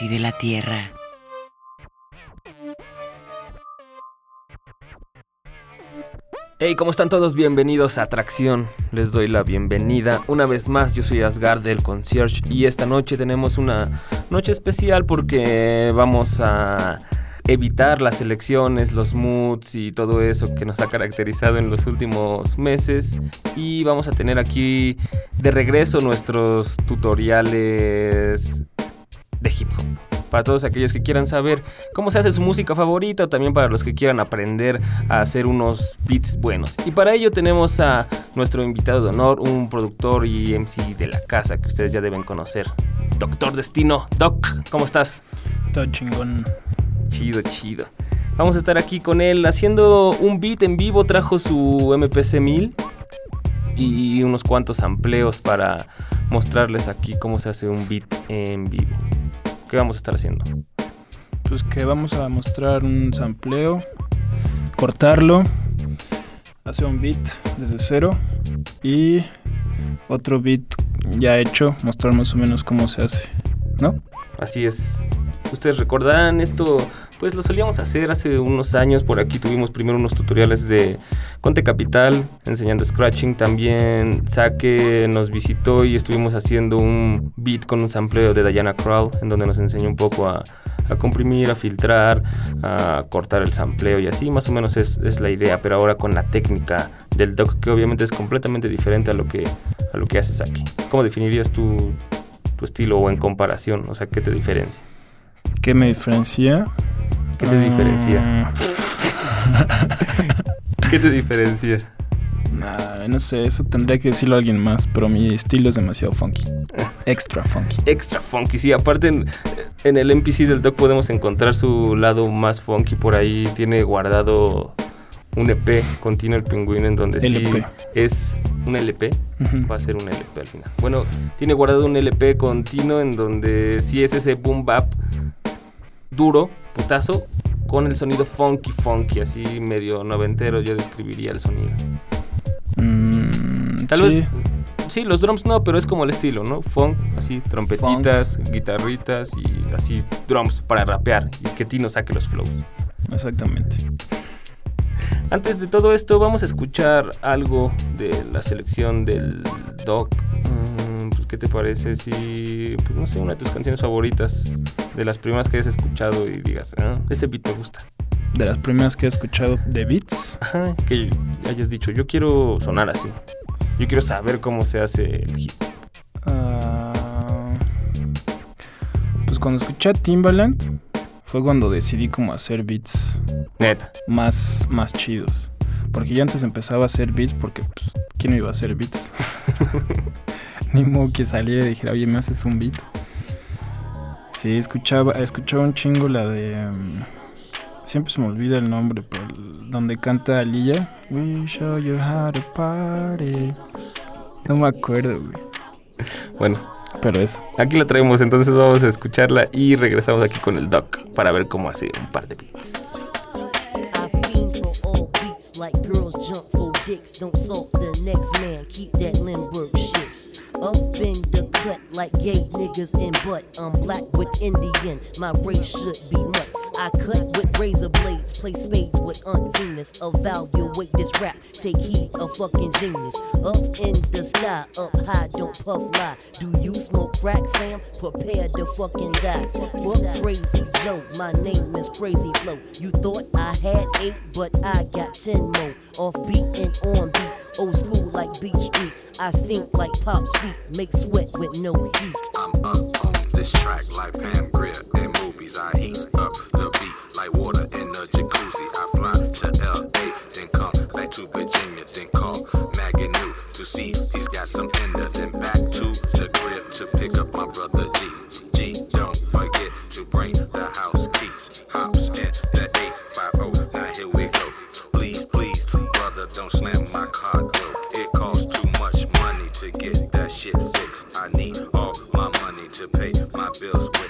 Nasty de la Tierra. Hey, ¿cómo están todos? Bienvenidos a Atracción. Les doy la bienvenida. Una vez más, yo soy Asgard del Concierge y esta noche tenemos una noche especial porque vamos a evitar las elecciones, los moods y todo eso que nos ha caracterizado en los últimos meses. Y vamos a tener aquí de regreso nuestros tutoriales de hip hop. Para todos aquellos que quieran saber cómo se hace su música favorita o también para los que quieran aprender a hacer unos beats buenos. Y para ello tenemos a nuestro invitado de honor, un productor y MC de la casa que ustedes ya deben conocer. Doctor Destino. Doc, ¿cómo estás? Todo chingón. Chido, chido. Vamos a estar aquí con él haciendo un beat en vivo. Trajo su MPC 1000 y unos cuantos amplios para mostrarles aquí cómo se hace un beat en vivo. ¿Qué vamos a estar haciendo? Pues que vamos a mostrar un sampleo, cortarlo, hacer un beat desde cero y otro beat ya hecho, mostrar más o menos cómo se hace, ¿no? Así es. Ustedes recordarán esto, pues lo solíamos hacer hace unos años. Por aquí tuvimos primero unos tutoriales de Conte Capital enseñando scratching. También Saque nos visitó y estuvimos haciendo un beat con un sampleo de Diana Krall, en donde nos enseñó un poco a, comprimir, a filtrar, a cortar el sampleo y así. Más o menos es, la idea, pero ahora con la técnica del doc, que obviamente es completamente diferente a lo que, a lo que hace Saque. ¿Cómo definirías tu, tu estilo o en comparación? O sea, ¿qué te diferencia? ¿Qué me diferencia? ¿Qué te diferencia? ¿Qué te diferencia? Nah, no sé, eso tendría que decirlo a alguien más, pero mi estilo es demasiado funky. Extra funky. Extra funky, sí. Aparte, en, en, el NPC del Doc podemos encontrar su lado más funky por ahí. Tiene guardado un EP, Continuo el Pingüino, en donde LP. sí es un LP. Uh -huh. Va a ser un LP al final. Bueno, tiene guardado un LP continuo en donde sí es ese boom bap duro, putazo, con el sonido funky, funky, así medio noventero, yo describiría el sonido. Mm, Tal sí. vez. Sí, los drums no, pero es como el estilo, ¿no? Funk, así, trompetitas, Funk. guitarritas y así drums para rapear y que Tino saque los flows. Exactamente. Antes de todo esto, vamos a escuchar algo de la selección del Doc. Mm, pues, ¿Qué te parece si, pues no sé, una de tus canciones favoritas, de las primeras que hayas escuchado y digas, ah, ese beat me gusta? De las primeras que he escuchado de beats. Ajá, que hayas dicho, yo quiero sonar así. Yo quiero saber cómo se hace el hip. Uh, pues cuando escuché a Timbaland fue cuando decidí como hacer beats Neta. más, más chidos. Porque yo antes empezaba a hacer beats porque, pues, ¿quién me iba a hacer beats? Ni modo que saliera y dijera, oye, ¿me haces un beat? Sí, escuchaba, escuchaba un chingo la de... Um, siempre se me olvida el nombre, pero el, donde canta Aliyah. We show you how to party. No me acuerdo, güey. Bueno, pero eso. Aquí la traemos, entonces vamos a escucharla y regresamos aquí con el doc para ver cómo hace un par de beats. Like girls jump for dicks, don't salt the next man, keep that Limburg shit. Up in the cut like gay niggas in butt. I'm black with Indian, my race should be nut. I cut with razor blades, play spades with Aunt Venus. Evaluate this rap, take heed, a fucking genius. Up in the sky, up high, don't puff lie. Do you smoke crack, Sam? Prepare to fucking die. Fuck crazy Joe, my name is Crazy Flow. You thought I had eight, but I got ten more. Off beat and on beat, old school like Beach Street. I stink like Pop's feet, make sweat with no heat. I'm up on this track like Pam Grier movies. I heat up the beat like water in a jacuzzi. I fly to LA, then come back to Virginia, then call Maggie New to see he's got some there. Then back to the crib to pick up my brother G. G, don't forget to bring the house keys. Hops in the 850. Now here we go. Please, please, brother, don't slam my car door. It costs too much money to get that shit fixed. I need all my money to pay my bills with.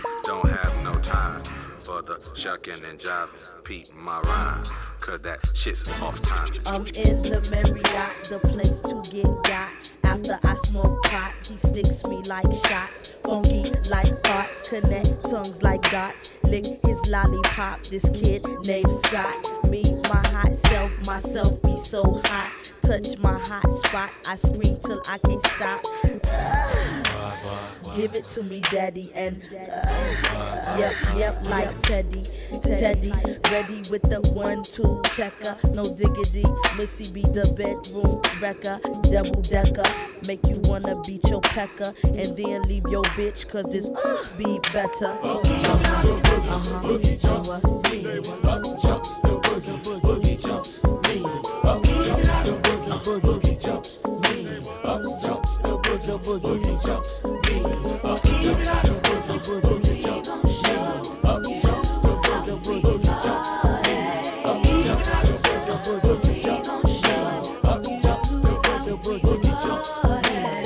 Shucking and jiving. Peep my rhyme, cause that shit's off time. I'm in the Marriott, the place to get got. After I smoke pot, he sticks me like shots. Funky like farts, connect tongues like dots. Lick his lollipop, this kid named Scott. Me, my hot self, myself be so hot. Touch my hot spot, I scream till I can't stop. Give it to me, daddy, and uh, yep, yep, like Teddy, Teddy, ready with the one-two checker, no diggity. Missy be the bedroom wrecker, double decker, make you wanna beat your pecker, and then leave your bitch, cause this uh, be better. boogie, boogie jumps me. Up, jumps the boogie, the boogie, boogie jumps me. Up, jumps the boogie, boogie, jumps me. Up, jumps the boogie, boogie, jumps me. Up, jumps the boogie.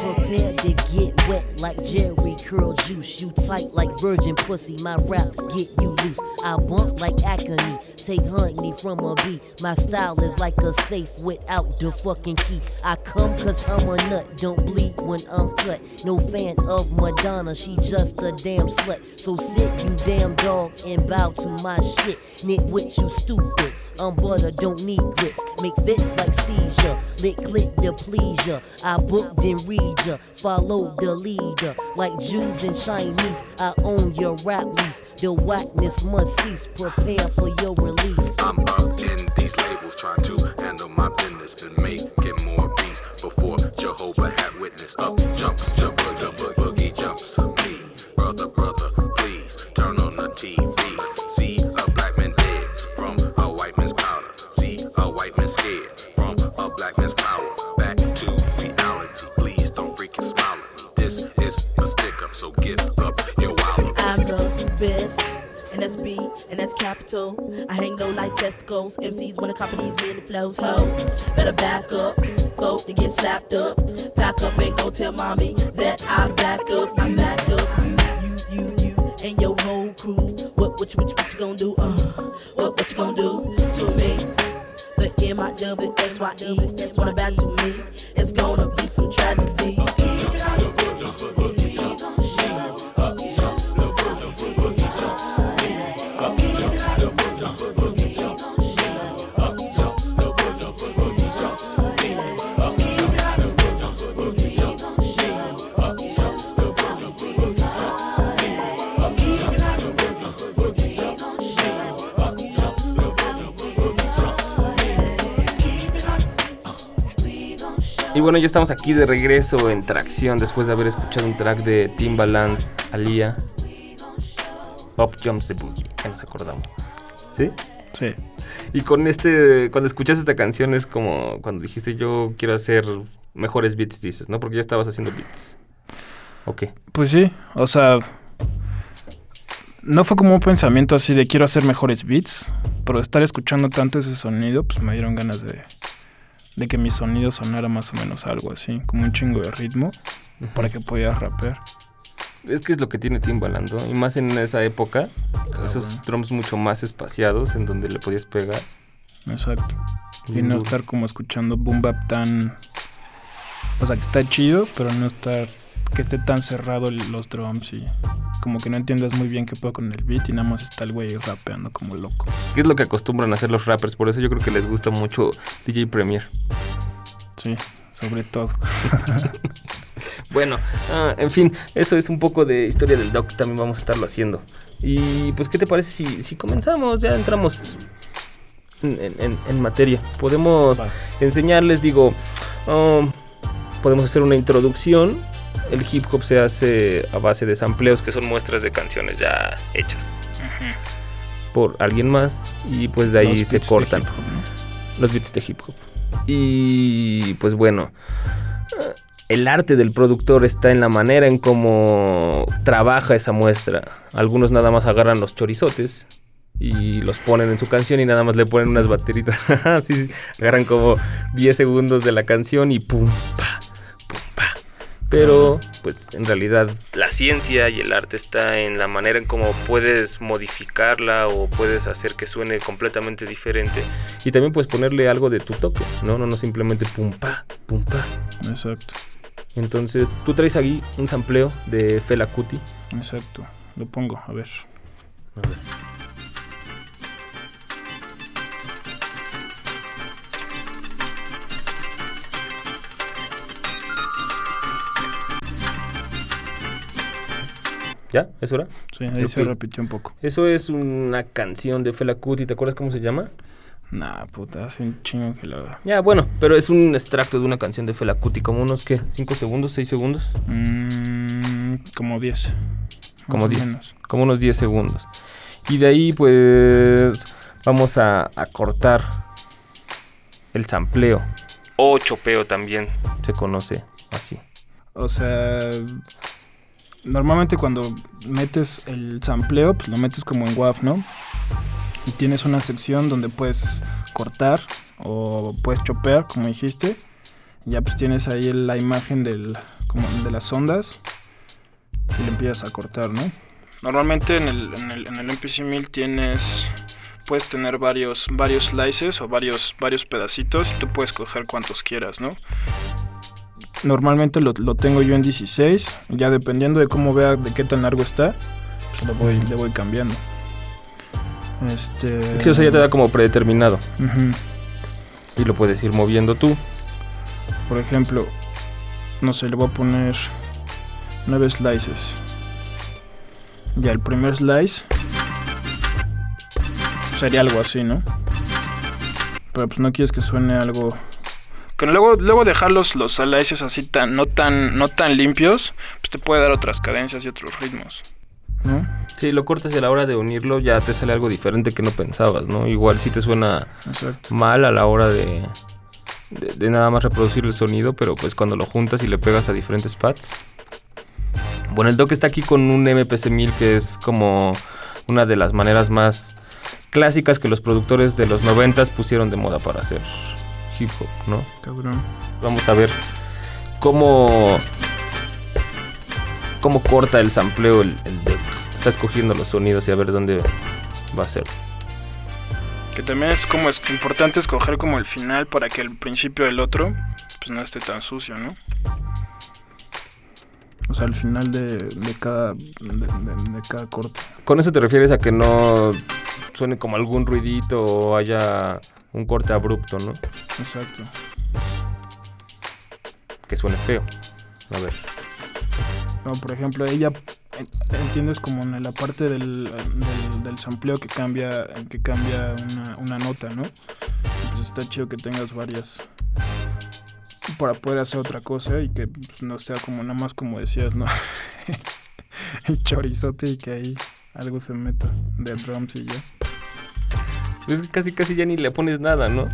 Prepare to get wet like Jerry curl juice. You tight like virgin pussy. My rap get you loose. I bump like acne. Take honey from a bee. My style is like a safe without the fucking key. I come cause I'm a nut. Don't bleed when I'm cut. No fan of Madonna. She just a damn slut. So sit you damn dog and bow to my shit. Nitwit, you stupid. I'm butter, don't need grips. Make fits like seizure. Lick, click the pleasure. I book, then read ya. Follow the leader. Like Jews and Chinese, I own your rap lease. The whackness must cease. Prepare for your release. I'm up in these labels, trying to handle my business. Been making more beats before Jehovah had witness. Up jumps, jump, boogie, boogie jumps. Me, brother, brother, please turn on the TV. See a black man dead from a white man's powder. See a white man scared so up your. I'm the best. And that's B, and that's capital. I hang low like testicles. MCs wanna copy these many flows. Hoes, better back up. Folk to get slapped up. Pack up and go tell mommy that I back up. I back up. You, you, you, you, and your whole crew. What, what, you, what, you, what you gonna do? Uh, what, what you gonna do to me? The M I W S Y E wanna back to me. It's gonna be some tragedy. Bueno, ya estamos aquí de regreso en tracción después de haber escuchado un track de Timbaland, Alia, Up Jumps the Boogie, que nos acordamos. ¿Sí? Sí. Y con este, cuando escuchaste esta canción es como cuando dijiste yo quiero hacer mejores beats, dices, ¿no? Porque ya estabas haciendo beats. Ok. Pues sí, o sea, no fue como un pensamiento así de quiero hacer mejores beats, pero estar escuchando tanto ese sonido, pues me dieron ganas de, de que mi sonido sonara más o menos algo así, como un chingo de ritmo, para que pudiera rapear. Es que es lo que tiene Timbaland, ¿no? Y más en esa época, esos bueno. drums mucho más espaciados en donde le podías pegar. Exacto. Y no estar como escuchando boom bap tan... O sea, que está chido, pero no estar... Que esté tan cerrado los drums y como que no entiendas muy bien qué puedo con el beat y nada más está el güey rapeando como loco. ¿Qué es lo que acostumbran a hacer los rappers? Por eso yo creo que les gusta mucho DJ Premier. Sí, sobre todo. Bueno, ah, en fin, eso es un poco de historia del doc, también vamos a estarlo haciendo. Y pues, ¿qué te parece si, si comenzamos? Ya entramos en, en- en materia. Podemos Va. enseñarles, digo, um, podemos hacer una introducción. El hip hop se hace a base de sampleos que son muestras de canciones ya hechas por alguien más y pues de ahí Los se cortan hip hop, ¿no? los beats de hip hop. Y pues bueno, el arte del productor está en la manera en cómo trabaja esa muestra. Algunos nada más agarran los chorizotes y los ponen en su canción y nada más le ponen unas bateritas. sí, sí, agarran como 10 segundos de la canción y pum, pa. Pero, pues en realidad la ciencia y el arte está en la manera en cómo puedes modificarla o puedes hacer que suene completamente diferente. Y también puedes ponerle algo de tu toque, ¿no? No, no simplemente pum pa, pum pa. Exacto. Entonces, tú traes aquí un sampleo de Fela Kuti. Exacto. Lo pongo, a ver. A ver. ¿Ya? ¿Eso era? Sí, ahí se repitió un poco. Eso es una canción de Fela Kuti, ¿te acuerdas cómo se llama? Nah, puta, hace un chingo que lo... Ya, bueno, pero es un extracto de una canción de Fela Kuti, como unos, ¿qué? ¿5 segundos? ¿6 segundos? Mm, como 10. Como más o 10. menos. Como unos 10 segundos. Y de ahí, pues, vamos a, a cortar el sampleo. O chopeo también se conoce así. O sea, normalmente cuando metes el sampleo, pues lo metes como en WAV, ¿no? Y tienes una sección donde puedes cortar o puedes chopear, como dijiste. Ya pues tienes ahí la imagen del, como de las ondas y le empiezas a cortar, ¿no? Normalmente en el, en el, en el MPC 1000 tienes puedes tener varios varios slices o varios varios pedacitos y tú puedes coger cuantos quieras, ¿no? Normalmente lo, lo tengo yo en 16, ya dependiendo de cómo vea de qué tan largo está, pues le voy, le voy cambiando. Este. Sí, o sea, ya te da como predeterminado. Y lo puedes ir moviendo tú. Por ejemplo, no sé, le voy a poner 9 slices. Ya el primer slice sería algo así, ¿no? Pero pues no quieres que suene algo luego luego dejar los, los así tan no tan no tan limpios, pues te puede dar otras cadencias y otros ritmos, ¿no? Sí, lo cortas y a la hora de unirlo ya te sale algo diferente que no pensabas, ¿no? Igual sí te suena Exacto. mal a la hora de, de, de nada más reproducir el sonido, pero pues cuando lo juntas y le pegas a diferentes pads. Bueno, el Doc está aquí con un MPC 1000 que es como una de las maneras más clásicas que los productores de los 90s pusieron de moda para hacer hip hop, ¿no? Cabrón. Vamos a ver cómo cómo corta el sampleo el, el deck. Está escogiendo los sonidos y a ver dónde va a ser. Que también es como es importante escoger como el final para que el principio del otro pues no esté tan sucio, ¿no? O sea, el final de, de cada de, de- de cada corte. ¿Con eso te refieres a que no suene como algún ruidito o haya un corte abrupto, ¿no? Exacto. Que suene feo. A ver. No, por ejemplo, ella en- entiendes como en la parte del, del, del sampleo que cambia que cambia una, una nota, ¿no? Y Pues está chido que tengas varias para poder hacer otra cosa y que pues, no sea como nada más como decías, ¿no? El chorizote y que ahí algo se meta de drums y ya. Es que casi casi ya ni le pones nada, ¿no?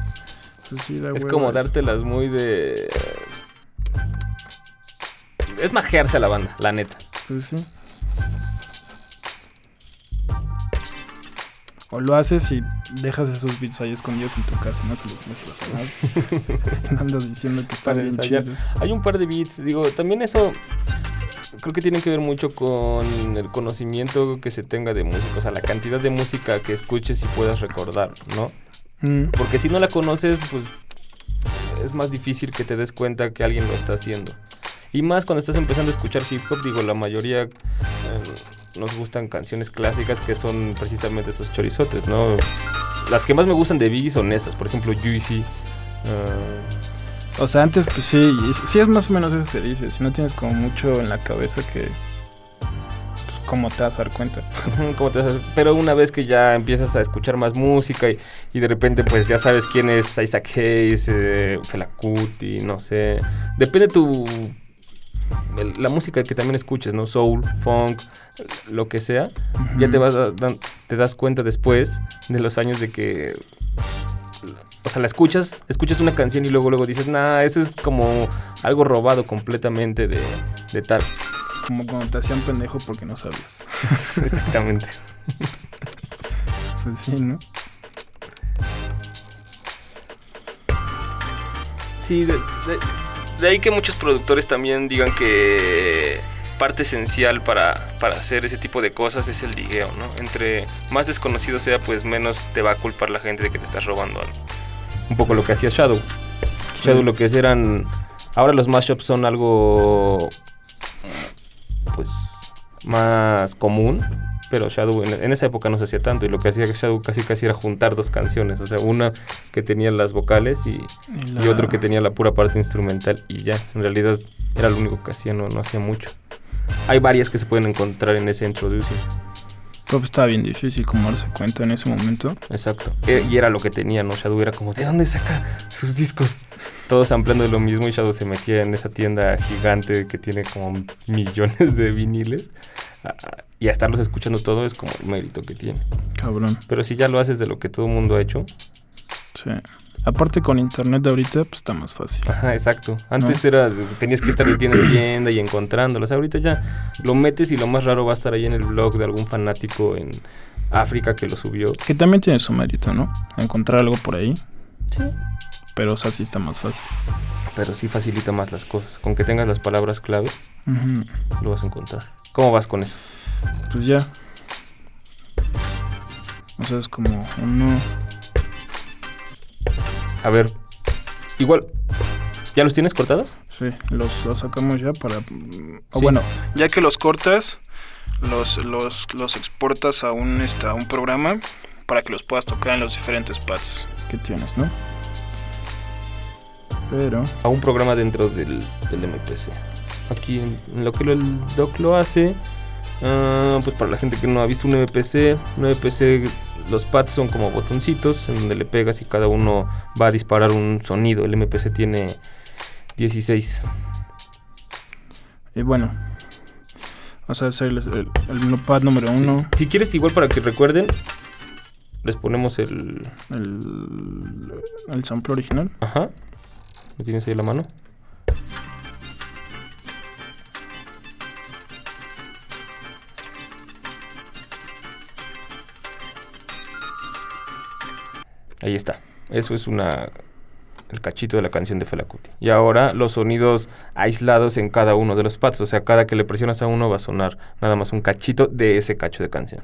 Pues sí, da Es como dártelas muy de... Es majearse a la banda, la neta. Pues sí. O lo haces y dejas esos beats ahí escondidos en tu casa no se los muestras a nadie. Andas diciendo que están bien chidos. Hay un par de beats, digo, también eso creo que tiene que ver mucho con el conocimiento que se tenga de música, o sea, la cantidad de música que escuches y puedas recordar, ¿no? Mm, Porque si no la conoces, pues es más difícil que te des cuenta que alguien lo está haciendo. Y más cuando estás empezando a escuchar hip hop, digo, la mayoría eh, nos gustan canciones clásicas que son precisamente esos chorizotes, ¿no? Las que más me gustan de Biggie son esas, por ejemplo, Juicy. eh, O sea, antes pues sí, sí es más o menos eso que dices. Si no tienes como mucho en la cabeza que... Pues cómo te vas a dar cuenta. Ujú, ¿Cómo te vas a- Pero una vez que ya empiezas a escuchar más música y, y de repente pues ya sabes quién es Isaac Hayes, eh, Fela Kuti, no sé. Depende tu... La música que también escuches, ¿no? Soul, funk, lo que sea. Ya te vas a- te das cuenta después de los años de que... O sea, la escuchas, escuchas una canción y luego luego dices, nah, eso es como algo robado completamente de, de tal. Como cuando te hacían pendejo porque no sabías. Exactamente. Pues sí, ¿no? Sí, de, de- de ahí que muchos productores también digan que parte esencial para, para hacer ese tipo de cosas es el ligueo, ¿no? Entre más desconocido sea, pues menos te va a culpar la gente de que te estás robando algo. Un poco lo que hacía Shadow. Shadow lo que hacía eran Ahora los mashups son algo pues más común, pero Shadow en, en esa época no se hacía tanto y lo que hacía Shadow casi casi era juntar dos canciones, o sea, una que tenía las vocales y, Y, otro que tenía la pura parte instrumental y ya, en realidad era lo único que hacía, no, no hacía mucho. Hay varias que se pueden encontrar en ese introducing. Pero pues, estaba bien difícil como darse cuenta en ese momento. Exacto. E- Y era lo que tenía, ¿no? Shadow era como, ¿de dónde saca sus discos? Todos ampliando lo mismo y Shadow se metía en esa tienda gigante que tiene como millones de viniles. Ah, Y a estarlos escuchando todo es como el mérito que tiene. Cabrón. Pero si ya lo haces de lo que todo el mundo ha hecho. Sí. Aparte con internet de ahorita, pues está más fácil. Ajá, exacto. Antes era, tenías que estar de tienda en tienda y encontrándolos. Ahorita ya lo metes y lo más raro va a estar ahí en el blog de algún fanático en África que lo subió. Que también tiene su mérito, ¿no? Encontrar algo por ahí. Sí. Pero o sea, sí está más fácil. Pero sí facilita más las cosas. Con que tengas las palabras clave, lo vas a encontrar. ¿Cómo vas con eso? Pues ya. O sea, es como uno. A ver, igual, ¿ya los tienes cortados? Sí, los, los sacamos ya para. mm, o Sí. bueno, ya que los cortas, los, los, los exportas a un, este, a un programa para que los puedas tocar en los diferentes pads que tienes, ¿no? Pero. A un programa dentro del, del MPC. Aquí en, lo que el doc lo hace, ah, pues para la gente que no ha visto un MPC, un MPC, los pads son como botoncitos en donde le pegas y cada uno va a disparar un sonido. El MPC tiene 16. Y bueno. Vamos a hacer el, el, el pad número uno. Si quieres, igual para que recuerden, les ponemos el... El, el sample original. Ajá. ¿Lo tienes ahí la mano? Ahí está. Eso es una el cachito de la canción de Fela Kuti. Y ahora los sonidos aislados en cada uno de los pads, o sea, cada que le presionas a uno va a sonar nada más un cachito de ese cacho de canción.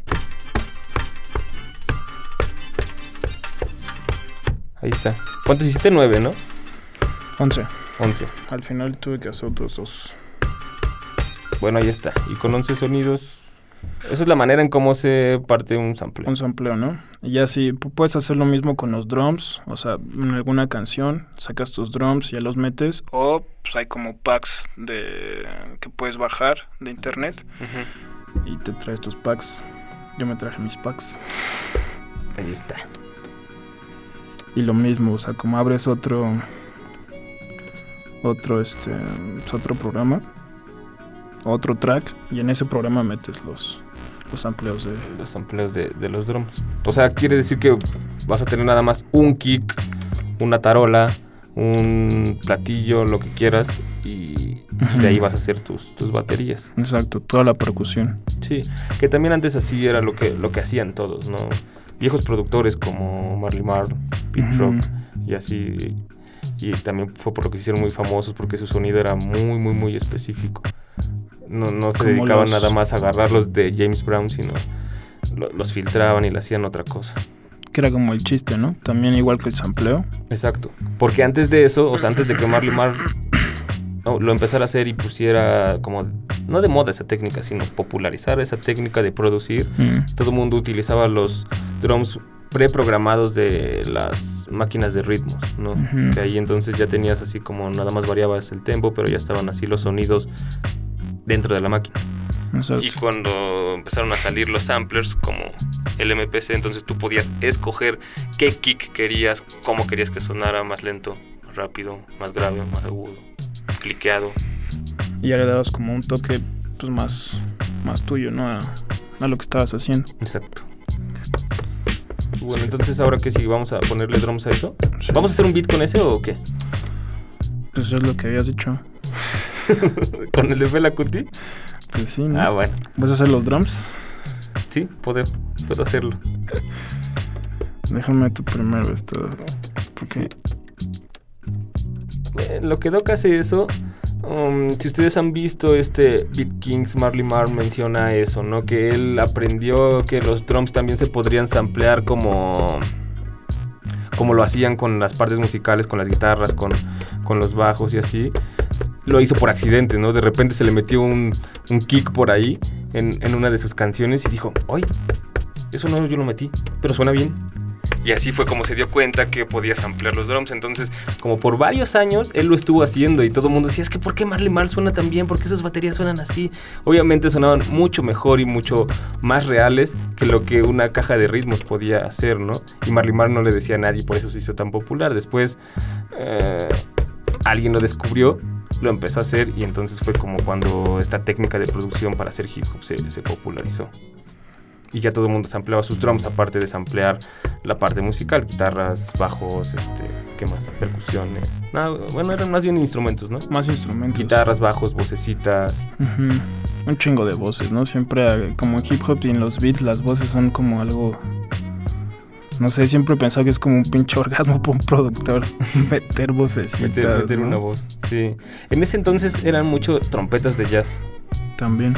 Ahí está. ¿Cuántos hiciste? Nueve, ¿no? 11. 11. Al final tuve que hacer otros dos. Bueno, ahí está. Y con 11 sonidos. Esa es la manera en cómo se parte un sample. Un sampleo, ¿no? Y ya si pu- puedes hacer lo mismo con los drums, o sea, en alguna canción sacas tus drums y ya los metes, o pues hay como packs de que puedes bajar de internet y te traes tus packs. Yo me traje mis packs. Ahí está. Y lo mismo, o sea, como abres otro otro este otro programa, otro track y en ese programa metes los los amplios de Los sampleos de, de los drums. O sea, quiere decir que vas a tener nada más un kick, una tarola, un platillo, lo que quieras. Y de ahí vas a hacer tus, tus baterías. exacto, toda la percusión. Sí, que también antes así era lo que, lo que hacían todos, ¿no? Viejos productores como Marley Marl, Pete. Rock y así. Y también fue por lo que se hicieron muy famosos porque su sonido era muy, muy, muy específico. No, no se dedicaban los- nada más a agarrarlos de James Brown, sino lo- los filtraban y le hacían otra cosa. Que era como el chiste, ¿no? También igual que el sampleo. Exacto. Porque antes de eso, o sea, antes de que Marley Marl no, lo empezara a hacer y pusiera como, no de moda esa técnica, sino popularizar esa técnica de producir, Mm. todo el mundo utilizaba los drums preprogramados de las máquinas de ritmos, ¿no? Que ahí entonces ya tenías así como nada más variabas el tempo, pero ya estaban así los sonidos dentro de la máquina. Exacto. Y cuando empezaron a salir los samplers como el MPC, entonces tú podías escoger qué kick querías, cómo querías que sonara más lento, más rápido, más grave, más agudo, cliqueado. Y ya le dabas como un toque pues más, más tuyo, ¿no? A, a lo que estabas haciendo. Exacto. Bueno, entonces ahora que sí, vamos a ponerle drums a eso. Sí. ¿Vamos a hacer un beat con ese o qué? Pues es lo que habías dicho. ¿Con el de Fela Kuti? Pues sí, ¿no? Ah, bueno. ¿Vas a hacer los drums? Sí, puedo, puedo hacerlo. Déjame tu primero esto. Porque Eh, lo que Doc hace eso, um, si ustedes han visto este Beat Kings, Marley Marl menciona eso, ¿no? Que él aprendió que los drums también se podrían samplear como como lo hacían con las partes musicales, con las guitarras, con, con los bajos y así. Lo hizo por accidente, ¿no? De repente se le metió un, un kick por ahí en, en una de sus canciones y dijo, ¡ay! Eso no yo lo metí, pero suena bien. Y así fue como se dio cuenta que podías ampliar los drums. Entonces, como por varios años, él lo estuvo haciendo y todo el mundo decía, es que ¿por qué Marley Marl suena tan bien? ¿Por qué esas baterías suenan así? Obviamente sonaban mucho mejor y mucho más reales que lo que una caja de ritmos podía hacer, ¿no? Y Marley Marl no le decía a nadie, por eso se hizo tan popular. Después, eh, alguien lo descubrió lo empezó a hacer y entonces fue como cuando esta técnica de producción para hacer hip hop se, se popularizó. Y ya todo el mundo sampleaba sus drums, aparte de samplear la parte musical, guitarras, bajos, este, ¿qué más? Percusiones. Nada, bueno, eran más bien instrumentos, ¿no? Más instrumentos. Guitarras, bajos, vocecitas. Un chingo de voces, ¿no? Siempre, eh, como en hip hop y en los beats, las voces son como algo. No sé, siempre he pensado que es como un pinche orgasmo para un productor. meter vocecitas. Meter, meter ¿no? una voz, sí. En ese entonces eran mucho trompetas de jazz. También.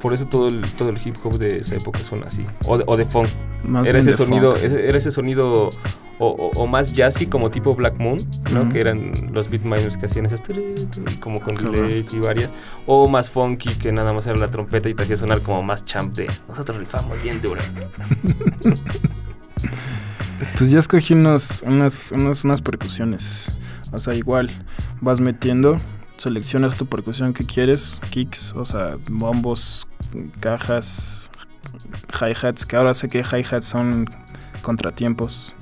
Por eso todo el, todo el hip hop de esa época suena así. O de, o de funk. Más era ese de sonido, funk. ese- era ese sonido o, o- o más jazzy como tipo Black Moon, ¿no? Que eran los beatminers que hacían esas como con delays y varias. O más funky que nada más era la trompeta y te hacía sonar como más champ de nosotros rifamos bien duro. Pues ya escogí unos, unas, unos- unas percusiones. O sea, igual vas metiendo, seleccionas tu percusión que quieres, kicks, o sea, bombos, cajas, hi-hats, que ahora sé que hi-hats son contratiempos.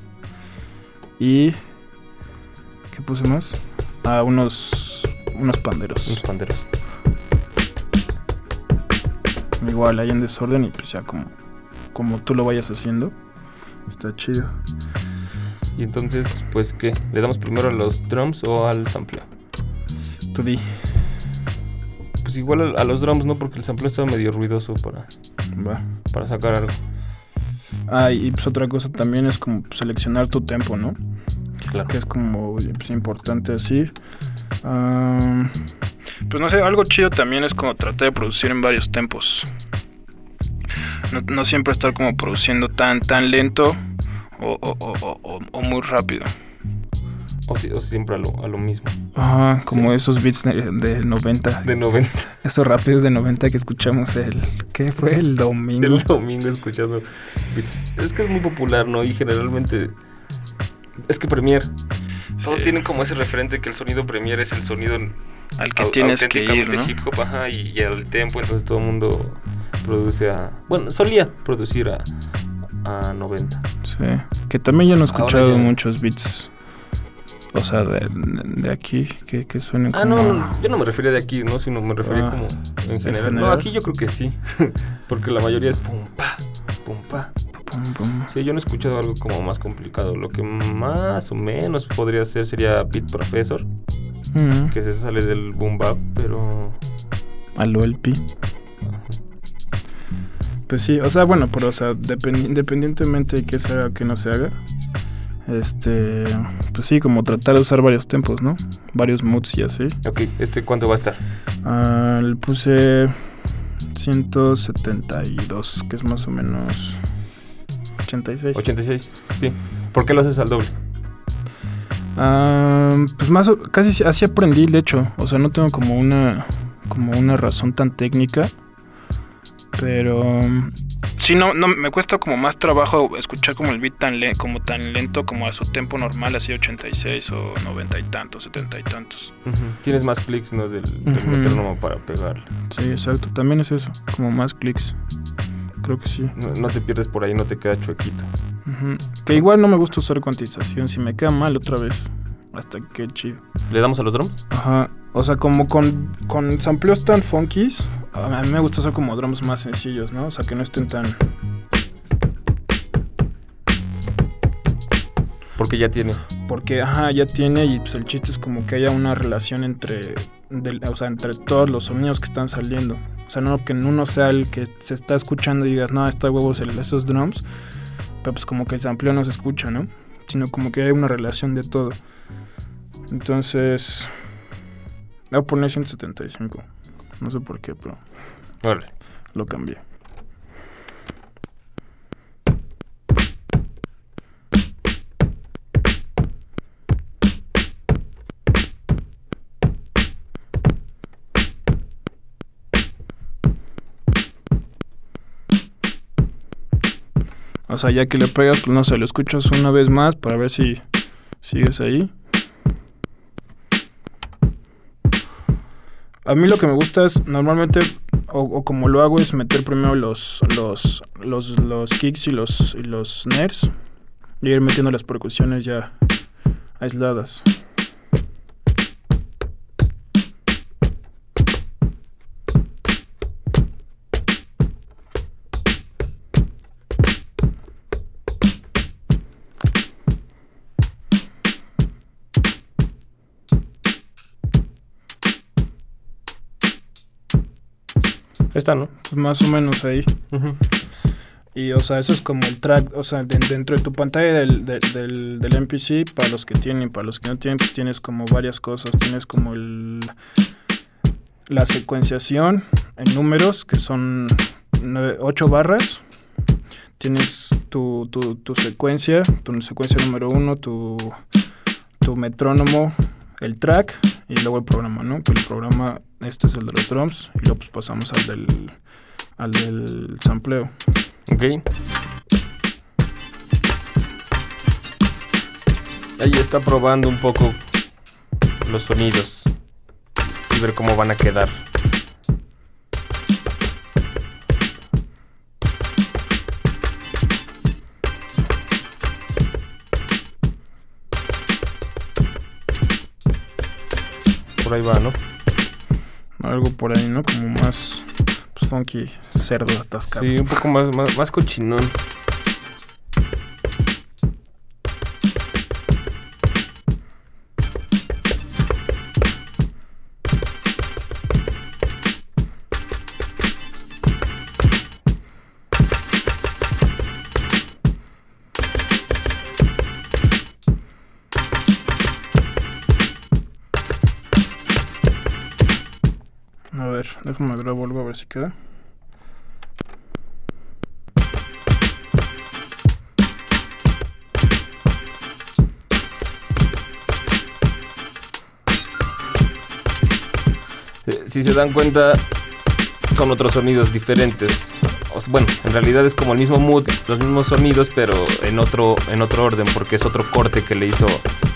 Y... ¿Qué puse más? Ah, unos, unos panderos. Unos panderos. Igual hay en desorden y pues ya como, como tú lo vayas haciendo. Está chido. Y entonces, pues, ¿qué? ¿Le damos primero a los drums o al sampleo? Tú di. Pues igual a, a los drums, ¿no? Porque el sampleo estaba medio ruidoso para, Va. para sacar algo. Ah, y pues otra cosa también es como seleccionar tu tempo, ¿no? Claro. Que es como pues, importante así. Am, pues no sé, algo chido también es como tratar de producir en varios tempos. No, no siempre estar como produciendo tan, tan lento o, o- o- o- o- o muy rápido. O, si- o siempre a lo, a lo mismo. Ajá, como esos beats de, de 90. De 90. Esos rápidos de 90 que escuchamos el... ¿Qué fue? El domingo. El domingo escuchando beats. Es que es muy popular, ¿no? Y generalmente. Es que Premiere. Todos tienen como ese referente que el sonido Premiere es el sonido Al que au- tienes que ir, ¿no? hip hop, ajá, y, y al tempo, entonces todo el mundo produce a. Bueno, solía producir a, a 90. Sí, que también yo no he escuchado ya- muchos beats, o sea, de, de aquí, que, que suenen Ah, como... no, no, yo no me refería de aquí, ¿no? Sino me refería Ah, como en general. No, general? aquí yo creo que sí. Porque la mayoría es pum pa, pum pa. Pum, pum. Sí, yo no he escuchado algo como más complicado. Lo que más o menos podría ser sería Beat Professor, Mm, que se sale del boom bap, pero. a lo LP. ajá. Pues sí, o sea, bueno, pero o sea, dependi- independientemente de qué se haga o qué no se haga, este, pues sí, como tratar de usar varios tempos, ¿no? Varios moods y así. Ok, ¿este cuánto va a estar? Ah, le puse 172, que es más o menos 86. 86, sí. ¿Por qué lo haces al doble? Ah, pues más casi si- así aprendí, de hecho. O sea, no tengo como una como una razón tan técnica, pero mm, sí no no me cuesta como más trabajo escuchar como el beat tan le- como tan lento como a su tempo normal, así 86 o 90 y tantos, 70 y tantos. Tienes más clics, ¿no? Del, del metrónomo para pegarle. Sí, exacto. También es eso, como más clics. Creo que sí. No, no te pierdes por ahí, no te queda chuequito. Que igual no me gusta usar cuantización, si me queda mal otra vez. Hasta que chido. ¿Le damos a los drums? Ajá, o sea, como con, con sampleos tan funkies, a mí me gusta hacer como drums más sencillos, ¿no? O sea, que no estén tan... Porque ya tiene. Porque, ajá, ya tiene y pues el chiste es como que haya una relación entre, del- o sea, entre todos los sonidos que están saliendo. O sea, no que en uno sea el que se está escuchando y digas, no, está huevos esos drums, pero pues como que el sampleo no se escucha, ¿no? Sino como que hay una relación de todo. Entonces, voy a poner 175. No sé por qué, pero Órale. lo cambié. O sea, ya que le pegas, pues no sé, lo escuchas una vez más para ver si sigues ahí. A mí lo que me gusta es normalmente, o, como lo hago, es meter primero los, los, los, los kicks y los, y los snares y ir metiendo las percusiones ya aisladas. Esta, ¿no? Pues más o menos ahí. Y, o sea, eso es como el track, o sea, de- dentro de tu pantalla del, del, del, del MPC, para los que tienen, para los que no tienen, pues tienes como varias cosas. Tienes como el, la secuenciación en números, que son ocho barras. Tienes tu, tu, tu secuencia, tu secuencia número uno, tu, tu metrónomo, el track y luego el programa, ¿no? Que el programa, este es el de los drums y luego pues pasamos al del, al del sampleo. Ok. Ahí está probando un poco los sonidos y ver cómo van a quedar. Por ahí va, ¿no? Algo por ahí, ¿no? Como más pues, funky, cerdo atascado. Sí, un poco más, más, más cochinón. Déjame grabo algo a ver si queda. Eh, Si se dan cuenta, son otros sonidos diferentes. Bueno, en realidad es como el mismo mood, los mismos sonidos, pero en otro, en otro orden, porque es otro corte que le hizo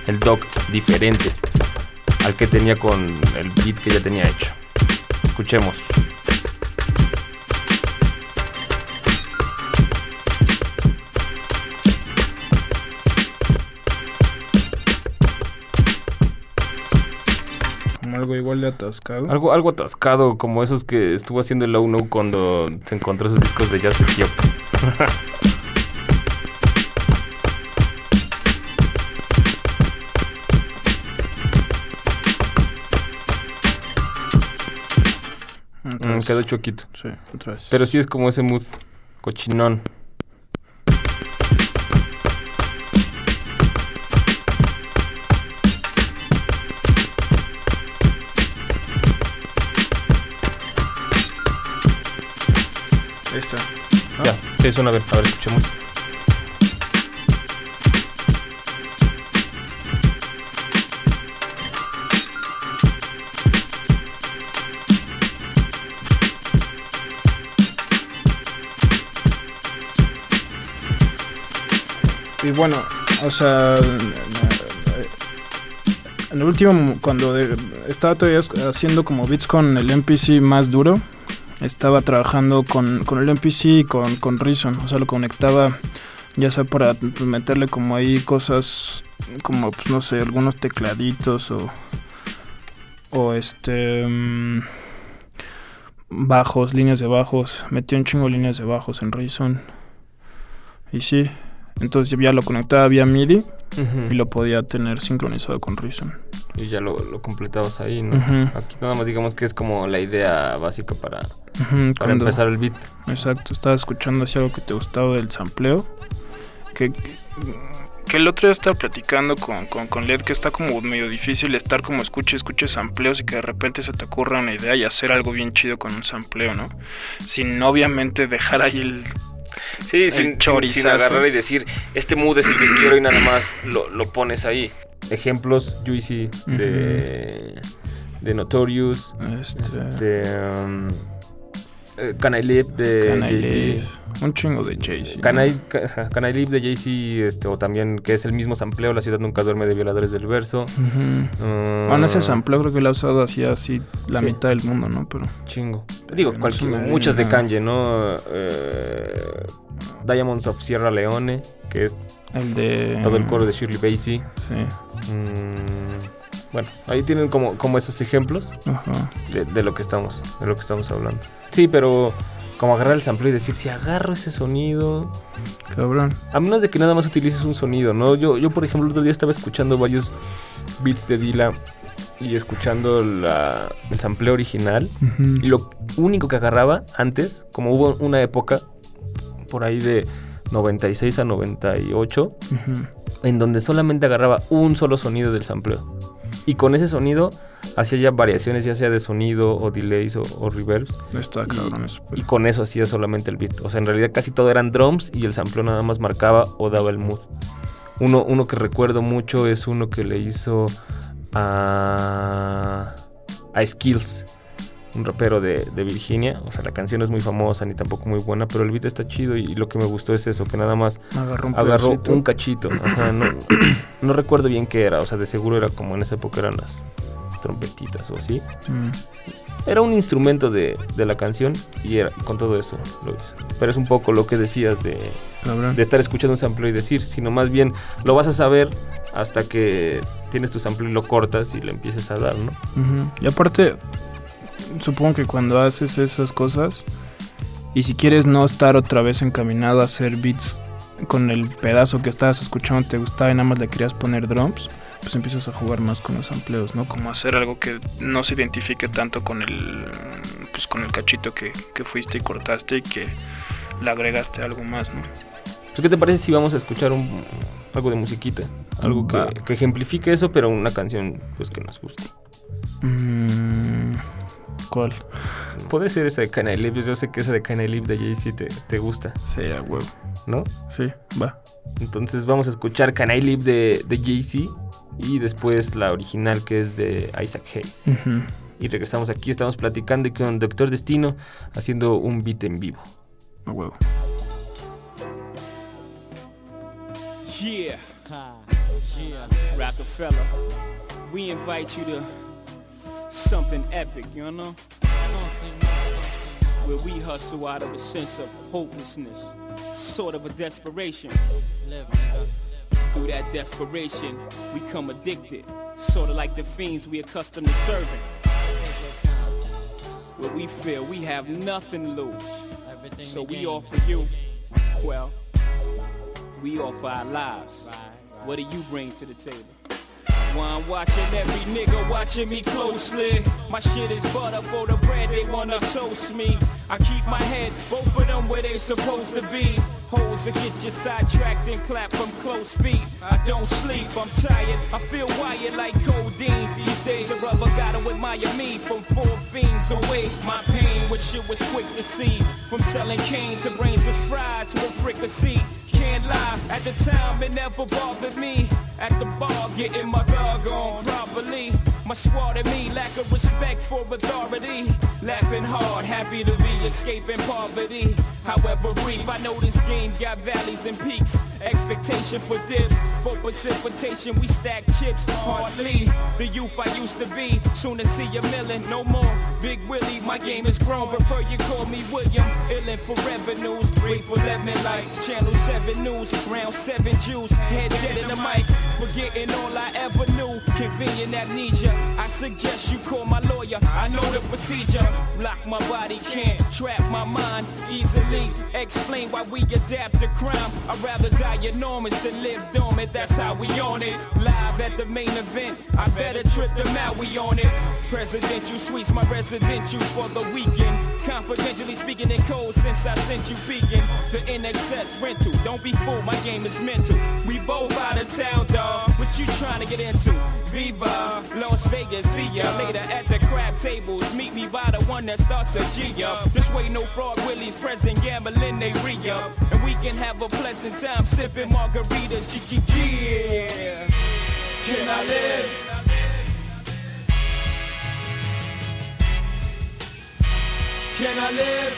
el doc diferente al que tenía con el beat que ya tenía hecho. Escuchemos. Como algo igual de atascado. Algo, algo atascado, como esos que estuvo haciendo el Low No cuando se encontró esos discos de jazz de quedó choquito. Sí, otra vez. Pero sí es como ese mood cochinón. Ahí está. Ya, sí, suena bien. A ver, escuchemos. Y bueno, o sea, en el último, cuando estaba todavía haciendo como beats con el MPC más duro, estaba trabajando con, con el MPC y con, con Reason, o sea, lo conectaba ya sea para meterle como ahí cosas como, pues no sé, algunos tecladitos o, o este... mm, bajos, líneas de bajos, metí un chingo de líneas de bajos en Reason. Y sí, entonces ya lo conectaba vía MIDI y lo podía tener sincronizado con Reason. Y ya lo, lo completabas ahí, ¿no? Aquí nada más digamos que es como la idea básica para, Ujú, para cuando- empezar el beat. Exacto, estaba escuchando así algo que te gustaba del sampleo. Que, que el otro día estaba platicando con, con, con Led que está como medio difícil estar como escuche, escuche sampleos y que de repente se te ocurra una idea y hacer algo bien chido con un sampleo, ¿no? Sin obviamente dejar ahí el... Sí, sin, sin agarrar y decir, este mood es el que quiero y nada más lo, lo pones ahí. Ejemplos, Juicy, de, de Notorious, Este, este, um, eh, Can I Live de Jay-Z. Live. Un chingo de Jay-Z. Can ¿no? I, Ca- Can I Live de Jay-Z, este, o también que es el mismo sampleo, La ciudad nunca duerme de Violadores del Verso. Mm, Bueno, ese sampleo creo que lo ha usado así, así la Sí. mitad del mundo, ¿no? Pero Chingo. Digo, no cualquier- muchas de Kanye, ¿no? Eh, Diamonds of Sierra Leone, que es el de... todo el coro de Shirley Bassey. Sí. Mm, bueno, ahí tienen como, como esos ejemplos Ajá. de, de lo que estamos, de lo que estamos hablando. Sí, pero como agarrar el sampleo y decir, si agarro ese sonido, Cabrón. a menos de que nada más utilices un sonido, ¿no? Yo, yo por ejemplo, el otro día estaba escuchando varios beats de Dila y escuchando la, el sampleo original. Y lo único que agarraba antes, como hubo una época por ahí de 96 a 98, Ujú. en donde solamente agarraba un solo sonido del sampleo. Y con ese sonido hacía ya variaciones, ya sea de sonido o delays o, o reverbs. Está Y- cabrón eso. Y con eso hacía solamente el beat. O sea, en realidad casi todo eran drums y el sampleo nada más marcaba o daba el mood. Uno, uno que recuerdo mucho es uno que le hizo a, a Skills, un rapero de, de Virginia. O sea, la canción no es muy famosa ni tampoco muy buena, pero el beat está chido y lo que me gustó es eso, que nada más Agarró un agarró un cachito. Ajá, no, no recuerdo bien qué era, o sea, de seguro era como en esa época eran las trompetitas o así. Mm. Era un instrumento de, de la canción y era, con todo eso lo hizo. Pero es un poco lo que decías de, de estar escuchando un sample y decir, sino más bien lo vas a saber hasta que tienes tu sample y lo cortas y le empieces a dar, ¿no? Ujú. Y aparte, supongo que cuando haces esas cosas y si quieres no estar otra vez encaminado a hacer beats con el pedazo que estabas escuchando te gustaba y nada más le querías poner drums, pues empiezas a jugar más con los amplios, ¿no? Como hacer algo que no se identifique tanto con el pues con el cachito que, que fuiste y cortaste y que le agregaste algo más, ¿no? Pues, ¿Qué te parece si vamos a escuchar un, algo de musiquita? Algo que, que ejemplifique eso, pero una canción pues que nos guste. Mm, ¿Cuál? Puede ser esa de Can Live, yo sé que esa de Can de Jay-Z te, te gusta, Sí, a huevo. ¿no? Sí, va. Entonces vamos a escuchar Can I Live de, de Jay-Z y después la original que es de Isaac Hayes. Y regresamos aquí, estamos platicando con Doctor Destino haciendo un beat en vivo. A huevo. Yeah. Yeah. Rockefeller. We invite you to something epic, you know? Where we hustle out of a sense of hopelessness, sort of a desperation. Through that desperation, we come addicted, sort of like the fiends we accustomed to serving. Where we feel we have nothing to lose. So we offer you, well, we offer our lives. What do you bring to the table? Well, I'm watching every nigga watching me closely. My shit is butter for the bread, they wanna toast me. I keep my head, both of them where they supposed to be. Holes that get you sidetracked and clap from close feet. I don't sleep, I'm tired, I feel wired like codeine. These days a rubber gotta admire me from four fiends away. My pain, which shit was quick to see. From selling cane to brains was fried to a fricassee. Can't lie, at the time it never bothered me. At the bar, getting my dog on properly. My squad and me lack of respect for authority. Laughing hard, happy to be escaping poverty. However brief, I know this game got valleys and peaks. Expectation for this, for precipitation, we stack chips hardly. The youth I used to be, soon to see a million, no more. Big Willie, my game is grown, prefer you call me William. Illin' for revenues, wait for lemon like Channel 7 Round 7 Jews, head dead in the mic. Forgetting all I ever knew, convenient amnesia. I suggest you call my lawyer, I know the procedure. Lock my body, can't trap my mind easily. Explain why we adapt to crime. I'd rather die enormous than live dormant, that's how we on it. Live at the main event, I better trip them out, we on it. Presidential suites, my residential for the weekend. Confidentially speaking in code since I sent you peeking. The NXS rental, don't be fooled, my game is mental. We both out of town, dawg. What you trying to get into? Viva, Las Vegas, see ya later at the crab tables. Meet me by the one that starts a G up. This way, no fraud, Willie's present, gambling, they re up. And we can have a pleasant time sipping margaritas, G G G. Can I live? Can I live?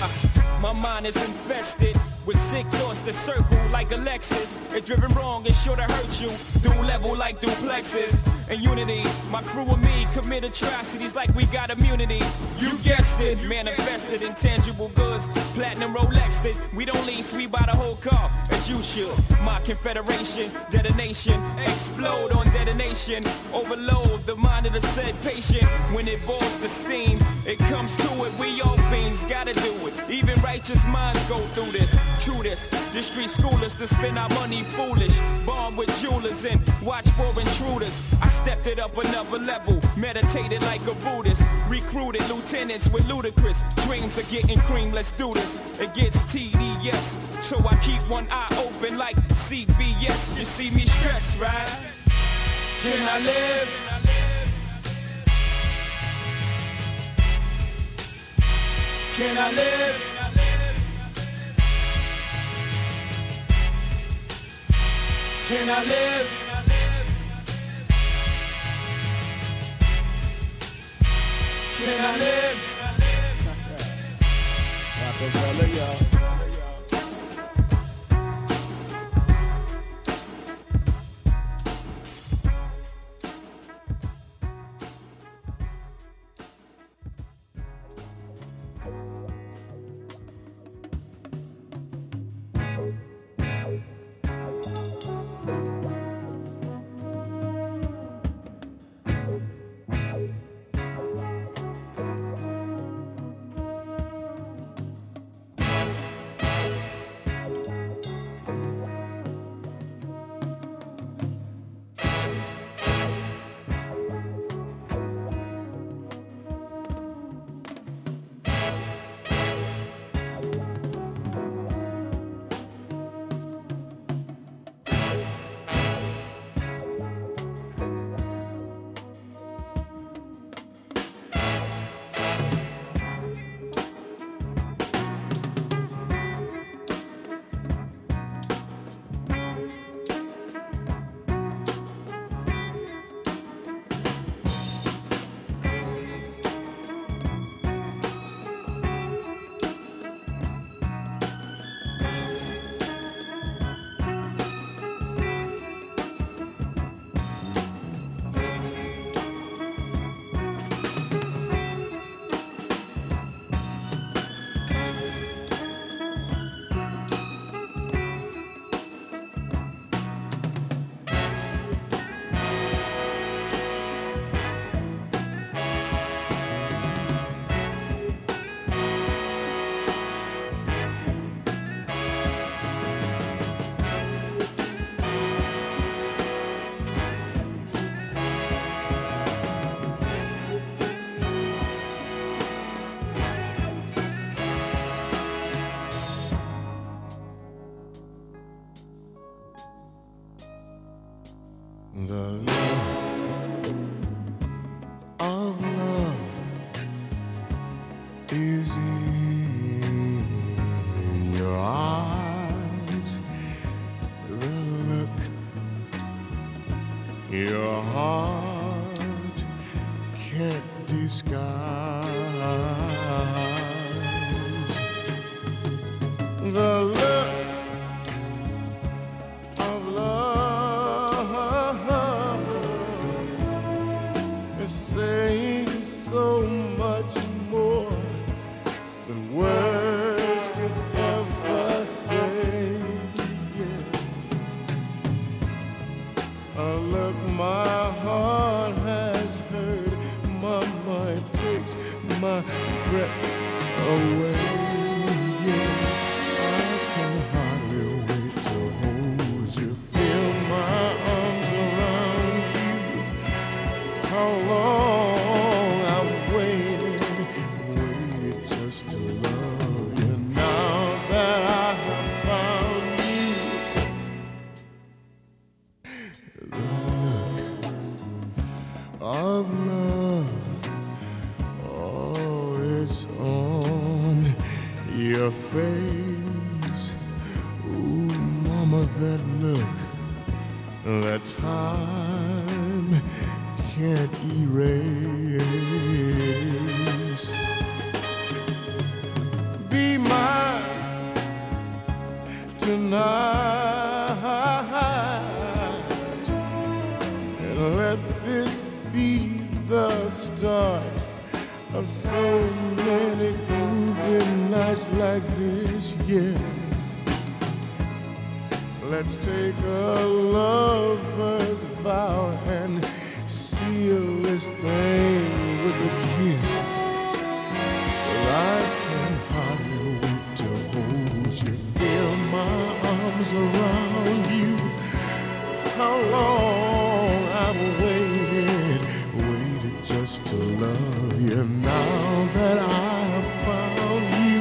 Ah, my mind is infested with sick thoughts that circle like Alexis. It's driven wrong it's sure to hurt you. Do level like duplexes. And unity, my crew and me commit atrocities like we got immunity. You guessed it, manifested intangible goods. Platinum Rolex it. We don't lease, we buy the whole car, as you should. My confederation, detonation, explode on detonation. Overload the mind of the said patient. When it boils the steam, it comes to it. We all fiends gotta do it. Even righteous minds go through this. True this, the street schoolers to spend our money foolish. Bomb with jewelers and watch for intruders. I stepped it up another level, meditated like a Buddhist. Recruited lieutenants with ludicrous dreams of getting cream. Let's do this. It gets TDS, so I keep one eye open like CBS. You see me stressed, right? Can I live? Can I live? Can I live? Can I live? Rockefeller, y'all. Tonight. And let this be the start of so many groovy nights like this, yeah. Let's take a lover's vow and seal this thing with a kiss. Well, you. Now that I have found you,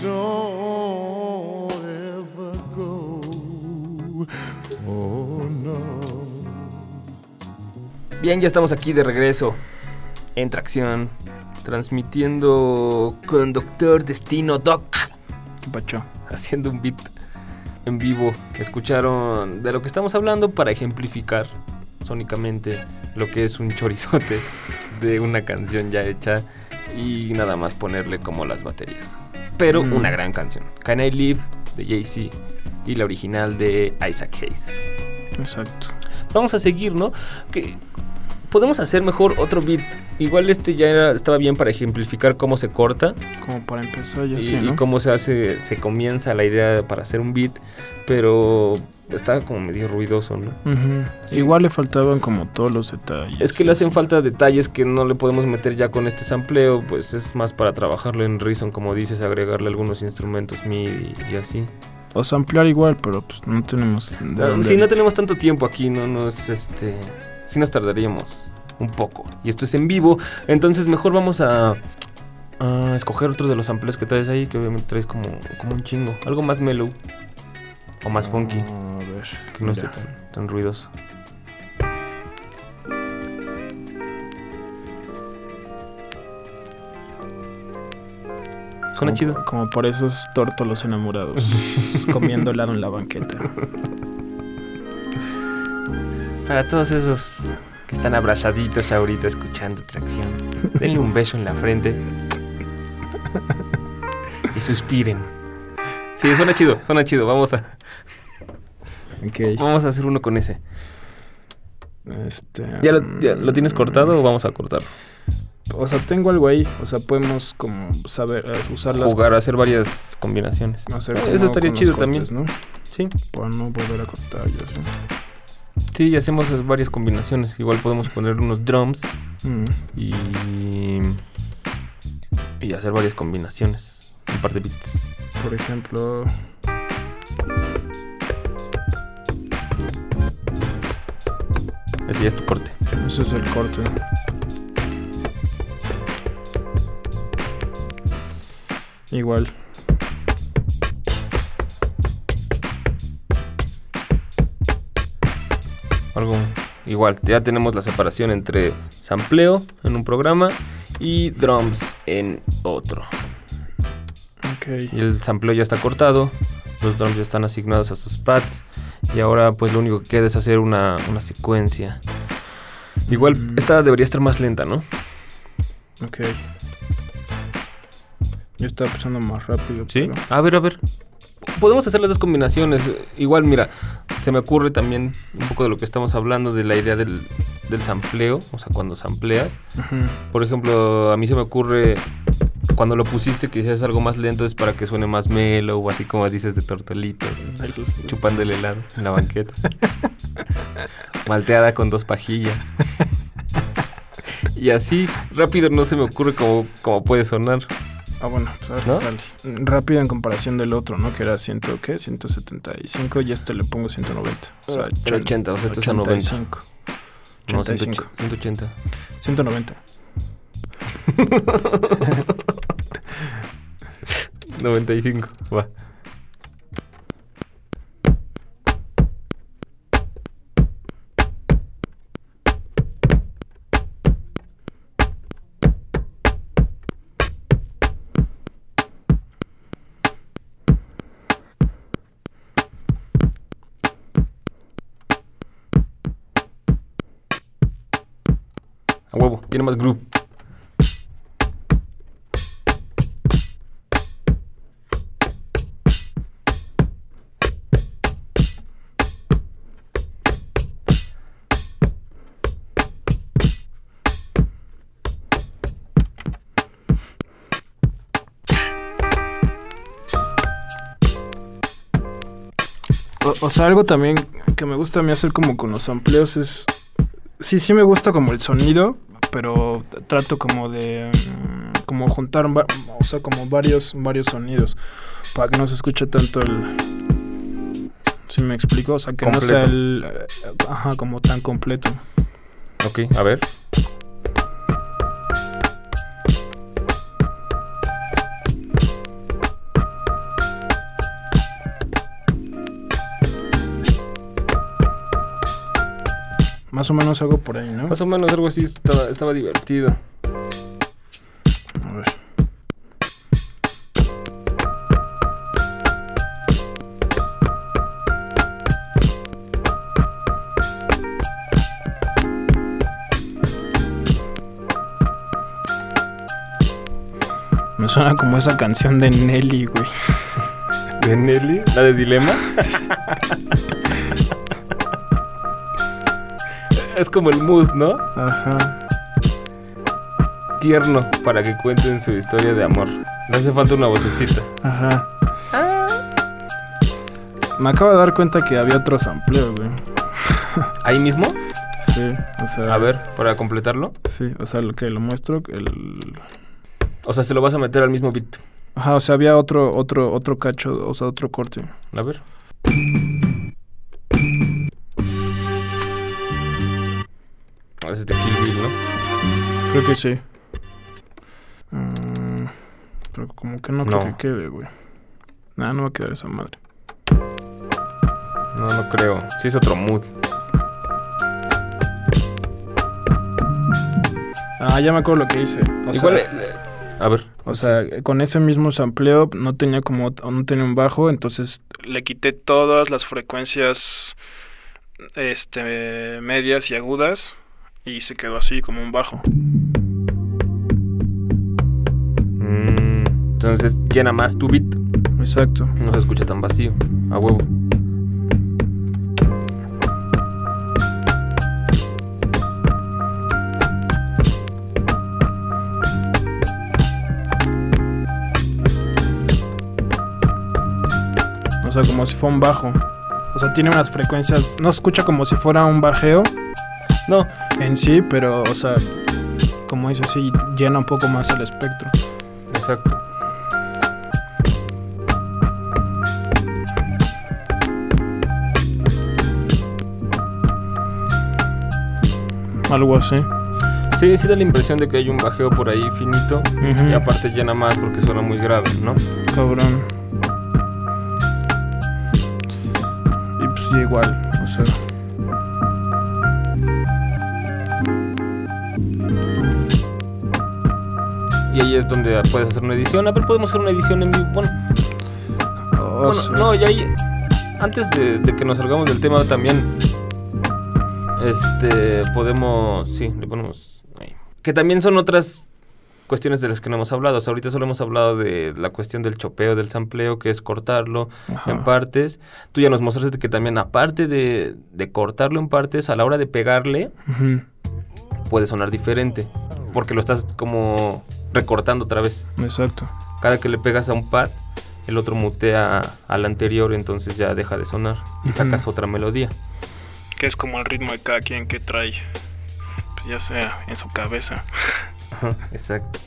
don't ever go. Oh no. Bien, ya estamos aquí de regreso en tracción, transmitiendo con Doctor Destino Doc, Pacho. haciendo un beat en vivo. Escucharon de lo que estamos hablando para ejemplificar sónicamente lo que es un chorizote de una canción ya hecha y nada más ponerle como las baterías. Pero Mm. una gran canción. Can I Live de Jay-Z y la original de Isaac Hayes. Exacto. Vamos a seguir, ¿no? Que podemos hacer mejor otro beat. Igual este ya era- estaba bien para ejemplificar cómo se corta Como para empezar ya y, sí, y ¿no? cómo se hace, se comienza la idea para hacer un beat, pero está como medio ruidoso, ¿no? Ujú. Sí. Igual le faltaban como todos los detalles. Es que le hacen falta detalles que no le podemos meter ya con este sampleo, pues es más para trabajarlo en Reason, como dices, agregarle algunos instrumentos MIDI y así. O samplear igual, pero pues no tenemos. de Ah, Sí, no tenemos tanto tiempo aquí, no nos, este, sí nos tardaríamos un poco. Y esto es en vivo, entonces mejor vamos a, a escoger otro de los samples que traes ahí, que obviamente traes como, como un chingo, algo más mellow o más funky, A ver. que no esté tan, tan ruidoso. Suena Como- chido. Como por esos tórtolos enamorados comiendo helado en la banqueta. Para todos esos que están abrazaditos ahorita escuchando tracción, denle un beso en la frente y suspiren. Sí, suena chido, suena chido. Vamos a, Ok. vamos a hacer uno con ese. Este, ¿Ya lo, ya lo tienes cortado o vamos a cortar? O sea, tengo algo ahí. O sea, podemos como saber eh, usar las. Jugar, hacer varias combinaciones. hacer Eh, eso estaría chido cortes, ¿no? Sí, Para no volver a cortar y así. Sí, hacemos varias combinaciones. Igual podemos poner unos drums Mm. y, y hacer varias combinaciones. Un par de beats. Por ejemplo. Ese ya es tu corte. Ese es el corte. Igual. Algo igual, ya tenemos la separación entre sampleo en un programa y drums en otro. Ok. Y el sampleo ya está cortado, los drums ya están asignados a sus pads y ahora pues lo único que queda es hacer una, una secuencia. Igual Mm. esta debería estar más lenta, ¿no? Ok. Yo estaba pensando más rápido. Sí. pero- A ver, a ver. Podemos hacer las dos combinaciones. Igual, mira, se me ocurre también un poco de lo que estamos hablando de la idea del, del sampleo, o sea, cuando sampleas. Por ejemplo, a mí se me ocurre cuando lo pusiste que hicieras algo más lento es para que suene más mellow, así como dices de tortolitos, chupando el helado en la banqueta. Malteada con dos pajillas. y así, rápido no se me ocurre cómo, cómo puede sonar. Ah, bueno, pues ¿No? sale. Rápido en comparación del otro, ¿no? Que era 100, ¿qué? 175 y este le pongo 190. O sea, Ah, era 80, o sea, este es a 90. 85. No, 85. 180. 190. 95, va. tiene más groove. O, sea, algo también que me gusta a mí hacer como con los amplios es... Sí, sí me gusta como el sonido, pero trato como de... mm, como juntar, o sea, como varios, varios sonidos, para que no se escuche tanto el... ¿Sí me explico? O sea, que no sea el... eh, Ajá, como tan completo. Ok, a ver. Más o menos algo por ahí, ¿no? Más o menos algo así estaba, estaba divertido. A ver. Me suena como esa canción de Nelly, güey. ¿De Nelly? ¿La de Dilema? es como el mood, ¿no? Ajá. Tierno para que cuenten su historia de amor. Le hace falta una vocecita. Ajá. Me acabo de dar cuenta que había otro sampleo, güey. ¿Ahí mismo? Sí, o sea. A ver, para completarlo. Sí, o sea, lo que lo muestro, el... O sea, se lo vas a meter al mismo beat. Ajá, o sea, había otro, otro, otro cacho, o sea, otro corte. A ver. Ese es de Kill Bill, ¿no? Creo que sí. Mm, pero como que no, creo No. que quede, güey. Nah, no va a quedar esa madre. No, no creo. Sí es otro mood. Ah, ya me acuerdo lo que hice. O Igual, sea, eh, a ver. o sea, con ese mismo sampleo no tenía como no tenía un bajo, entonces le quité todas las frecuencias este medias y agudas y se quedó así como un bajo. Mm, entonces llena más tu beat. Exacto. No se escucha tan vacío. A huevo. O sea, como si fuera un bajo. O sea, tiene unas frecuencias, no se escucha como si fuera un bajeo No, en sí, pero o sea, como dice así, llena un poco más el espectro. exacto. Algo así. Sí, sí da la impresión de que hay un bajeo por ahí finito. Y aparte llena más porque suena muy grave, ¿no? Cabrón. Y pues sí, igual, Y ahí es donde puedes hacer una edición. A ver, podemos hacer una edición en vivo. Bueno, bueno, no, y ahí, antes de, de que nos salgamos del tema también, este, podemos, sí, le ponemos ahí. Que también son otras cuestiones de las que no hemos hablado. O sea, ahorita solo hemos hablado de la cuestión del chopeo, del sampleo, que es cortarlo ajá. en partes. Tú ya nos mostraste que también aparte de, de cortarlo en partes, a la hora de pegarle, puede sonar diferente. Porque lo estás como recortando otra vez. Exacto. Cada que le pegas a un pad, el otro mutea al anterior, entonces ya deja de sonar y sacas otra melodía. Que es como el ritmo de cada quien que trae, pues ya sea en su cabeza. Exacto.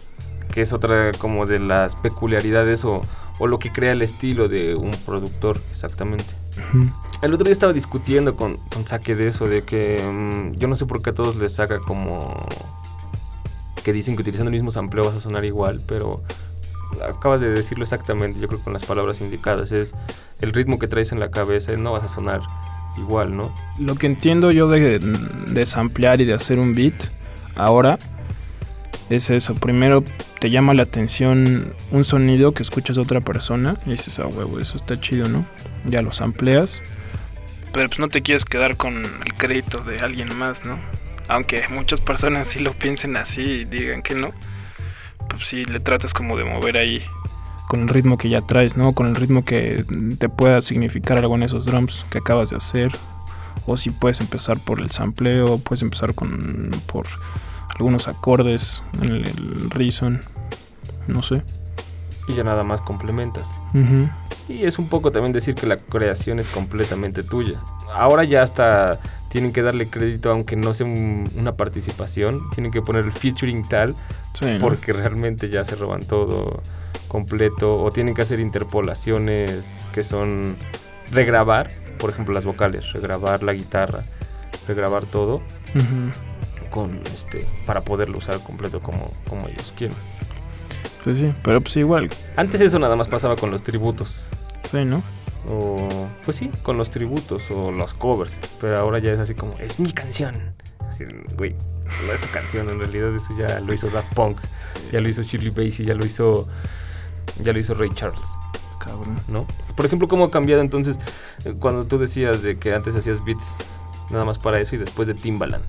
Que es otra como de las peculiaridades o, o lo que crea el estilo de un productor, exactamente. El otro día estaba discutiendo con, con Saque de eso, de que mm, yo no sé por qué a todos les saca como que dicen que utilizando el mismo sampleo vas a sonar igual, pero acabas de decirlo exactamente, yo creo con las palabras indicadas, es el ritmo que traes en la cabeza, no vas a sonar igual, ¿no? Lo que entiendo yo de, de samplear y de hacer un beat ahora es eso. Primero te llama la atención un sonido que escuchas de otra persona y dices, ah, huevo, eso está chido, ¿no? Ya lo sampleas. Pero pues no te quieres quedar con el crédito de alguien más, ¿no? Aunque muchas personas sí lo piensen así y digan que no. Pues sí, le tratas como de mover ahí con el ritmo que ya traes, ¿no? Con el ritmo que te pueda significar algo en esos drums que acabas de hacer. O si puedes empezar por el sampleo, puedes empezar con por algunos acordes en el, el reason, no sé. Y ya nada más complementas. Y es un poco también decir que la creación es completamente tuya. Ahora ya hasta tienen que darle crédito, aunque no sea un- una participación, tienen que poner el featuring tal, Sí, ¿no? porque realmente ya se roban todo completo, o tienen que hacer interpolaciones que son regrabar, por ejemplo las vocales, regrabar la guitarra, regrabar todo con este para poderlo usar completo como, como ellos quieren. Pues sí, pero pues igual. Antes eso nada más pasaba con los tributos. Sí, ¿no? O, pues sí, con los tributos o los covers. Pero ahora ya es así como, es mi canción. Así, güey, no es tu canción, en realidad eso ya lo hizo Daft Punk, ya lo hizo Shirley Bassey, ya lo hizo, ya lo hizo Ray Charles, Cabrón. ¿no? Por ejemplo, ¿cómo ha cambiado entonces eh, cuando tú decías de que antes hacías beats nada más para eso y después de Timbaland?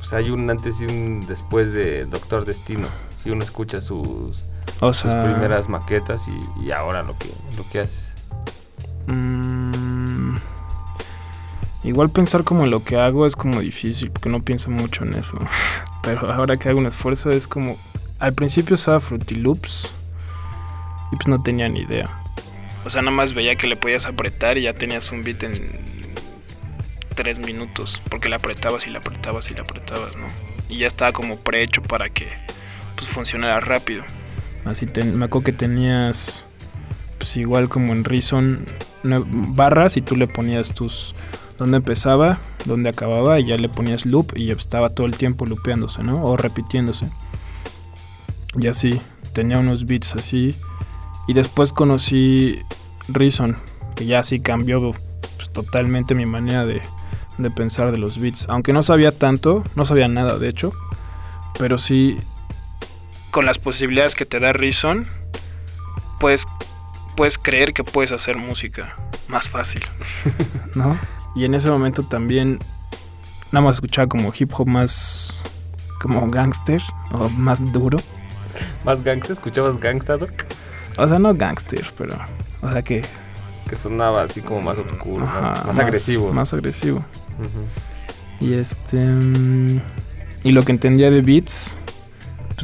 O sea, hay un antes y un después de Doctor Destino. Si uno escucha sus, O sus sea. primeras maquetas y, y ahora lo que, lo que haces. mm, igual pensar como en lo que hago es como difícil, porque no pienso mucho en eso. Pero ahora que hago un esfuerzo es como. Al principio usaba Fruity Loops y pues no tenía ni idea. O sea, nada más veía que le podías apretar y ya tenías un beat en tres minutos, porque le apretabas y le apretabas y le apretabas, ¿no? Y ya estaba como prehecho para que pues funcionara rápido. Así me acuerdo que tenías pues igual como en Reason barras y tú le ponías tus dónde empezaba, dónde acababa y ya le ponías loop y estaba todo el tiempo loopeándose, ¿no? O repitiéndose. Y así, tenía unos beats así y después conocí Reason, que ya sí cambió pues, totalmente mi manera de, de pensar de los beats, aunque no sabía tanto, no sabía nada de hecho, pero sí con las posibilidades que te da Reason, puedes, puedes creer que puedes hacer música más fácil, ¿no? Y en ese momento también nada más escuchaba como hip hop más como gangster o más duro. ¿Más gangsta? ¿Escuchabas Gangsta Doc? O sea, no gangster, pero o sea que Que sonaba así como más oscuro, más, agresivo. Más agresivo. Y este. mm, Y lo que entendía de beats,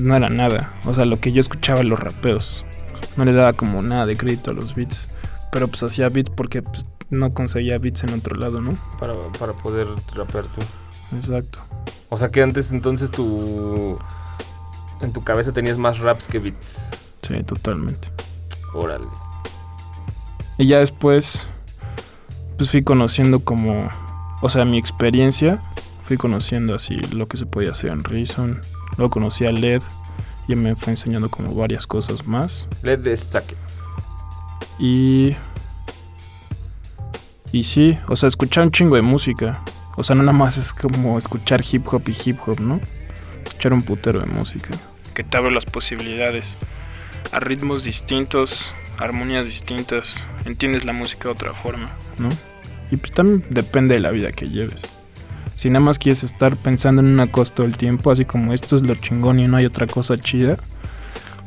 pues no era nada. O sea, lo que yo escuchaba los rapeos. No le daba como nada de crédito a los beats. Pero pues hacía beats porque pues, no conseguía beats en otro lado, ¿no? para, para poder rapear tú. Exacto. O sea que antes entonces tu... En tu cabeza tenías más raps que beats. Sí, totalmente. Órale. Y ya después, pues fui conociendo como. O sea, mi experiencia. Fui conociendo así lo que se podía hacer en Reason. Luego conocí a LED. Y me fue enseñando como varias cosas más. Let the saque. Y. Y sí, o sea, escuchar un chingo de música. O sea, no nada más es como escuchar hip hop y hip hop, ¿no? Escuchar un putero de música. Que te abre las posibilidades. A ritmos distintos, armonías distintas. Entiendes la música de otra forma, ¿no? Y pues también depende de la vida que lleves. Si nada más quieres estar pensando en una cosa todo el tiempo, así como esto es lo chingón y no hay otra cosa chida,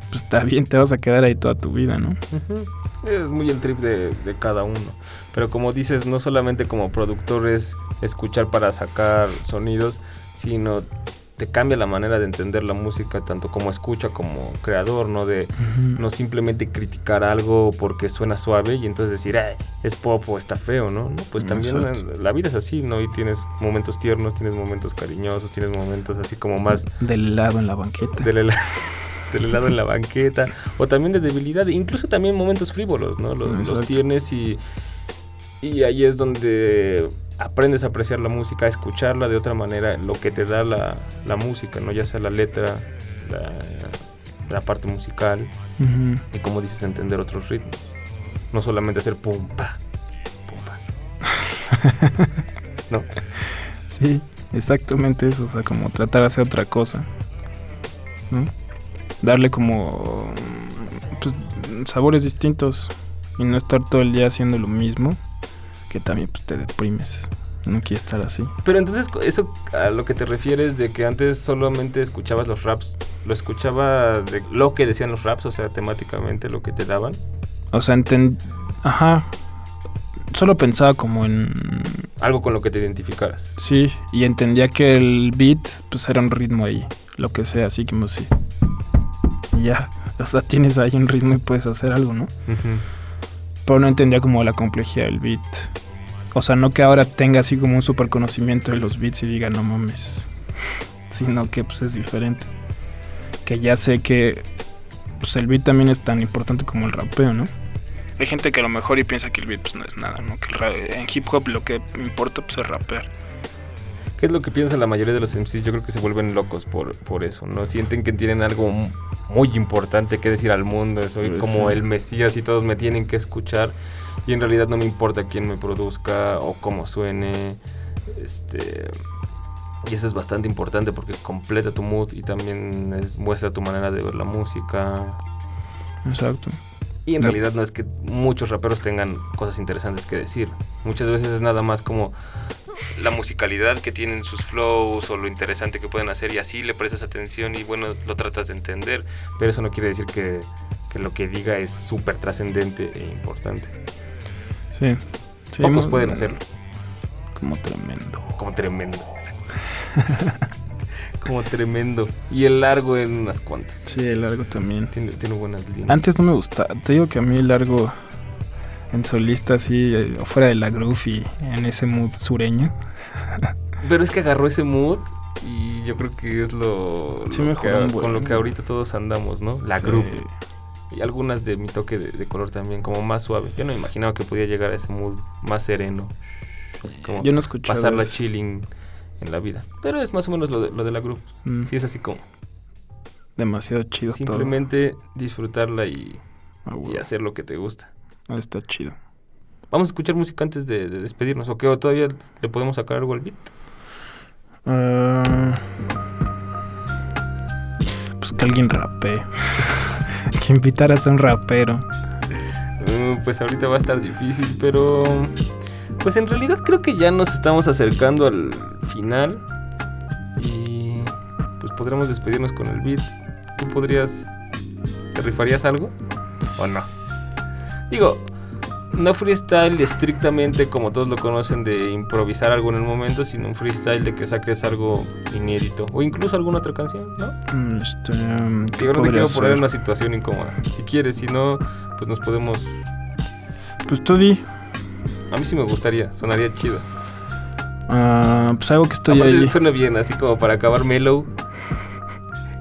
pues está bien, te vas a quedar ahí toda tu vida, ¿no? Es muy el trip de, de cada uno. Pero como dices, no solamente como productor es escuchar para sacar sonidos, sino te cambia la manera de entender la música, tanto como escucha como creador, ¿no? De no simplemente criticar algo porque suena suave y entonces decir, "Ay, es pop o está feo, ¿no? No, pues también la, vida es así, ¿no? Y tienes momentos tiernos, tienes momentos cariñosos, tienes momentos así como más Del helado en la banqueta. del, hela- del helado en la banqueta o también de debilidad, incluso también momentos frívolos, ¿no? Los, los tienes y, y ahí es donde aprendes a apreciar la música, a escucharla de otra manera, lo que te da la, la música, ¿no? Ya sea la letra, la, la parte musical y como dices, entender otros ritmos. No solamente hacer pum, pa, pum, pa. no, Sí, exactamente eso. O sea, como tratar de hacer otra cosa. ¿No? Darle como. Pues, sabores distintos. Y no estar todo el día haciendo lo mismo. Que también pues, te deprimes. No quieres estar así. Pero entonces eso a lo que te refieres de que antes solamente escuchabas los raps, lo escuchabas de lo que decían los raps, o sea, temáticamente lo que te daban. O sea, enten... Ajá. Solo pensaba como en... Algo con lo que te identificaras. Sí, y entendía que el beat pues era un ritmo ahí. Lo que sea, así como sí. Y ya. O sea, tienes ahí un ritmo y puedes hacer algo, ¿no? Pero no entendía como la complejidad del beat. O sea, no que ahora tenga así como un super conocimiento de los beats y diga, no mames. Sino que pues es diferente. Que ya sé que pues el beat también es tan importante como el rapeo, ¿no? Hay gente que a lo mejor y piensa que el beat pues no es nada, ¿no? Que el en hip hop lo que importa pues es rapear. ¿Qué es lo que piensa la mayoría de los MCs? Yo creo que se vuelven locos por, por eso, ¿no? Sienten que tienen algo mu- muy importante que decir al mundo, soy Pues como el Mesías y todos me tienen que escuchar y en realidad no me importa quién me produzca o cómo suene, este... Y eso es bastante importante porque completa tu mood y también es- muestra tu manera de ver la música. Exacto. Y en No. realidad no es que muchos raperos tengan cosas interesantes que decir. Muchas veces es nada más como la musicalidad que tienen sus flows o lo interesante que pueden hacer y así le prestas atención y bueno, lo tratas de entender. Pero eso no quiere decir que, que lo que diga es súper trascendente e importante. Sí. Sí, Pocos pueden hacerlo. Como tremendo. Como tremendo. como tremendo. Y el largo en unas cuantas. Sí, el largo también. Tiene, tiene buenas líneas. Antes no me gustaba. Te digo que a mí el largo en solista así, eh, fuera de la groove y en ese mood sureño. Pero es que agarró ese mood y yo creo que es lo, Sí lo mejoró que- con lo que ahorita todos andamos, ¿no? La Sí. group. Y algunas de mi toque de, de color también, como más suave. Yo no imaginaba que podía llegar a ese mood más sereno. Como Yo no escuchaba pasarla eso. chilling en la vida. Pero es más o menos lo de, lo de la group. Mm, Sí, es así como demasiado chido simplemente disfrutarla y, todo. Ah, y hacer lo que te gusta. Ah, está chido. Vamos a escuchar música antes de, de despedirnos. ¿O qué? ¿O todavía le podemos sacar algo al beat? Ah, pues que alguien rapee. que invitaras a un rapero. Uh, pues ahorita va a estar difícil, pero pues en realidad creo que ya nos estamos acercando al final y pues podremos despedirnos con el beat. ¿Tú podrías, te rifarías algo o no? Digo, no freestyle estrictamente como todos lo conocen de improvisar algo en el momento, sino un freestyle de que saques algo inédito o incluso alguna otra canción, ¿no? Mm, Este, um, ¿qué Yo podría quiero poner en una situación incómoda. Si quieres, si no, pues nos podemos Pues tú di. A mí sí me gustaría, sonaría chido. Ah, pues algo que estoy Aparte, ahí. suena bien, así como para acabar mellow.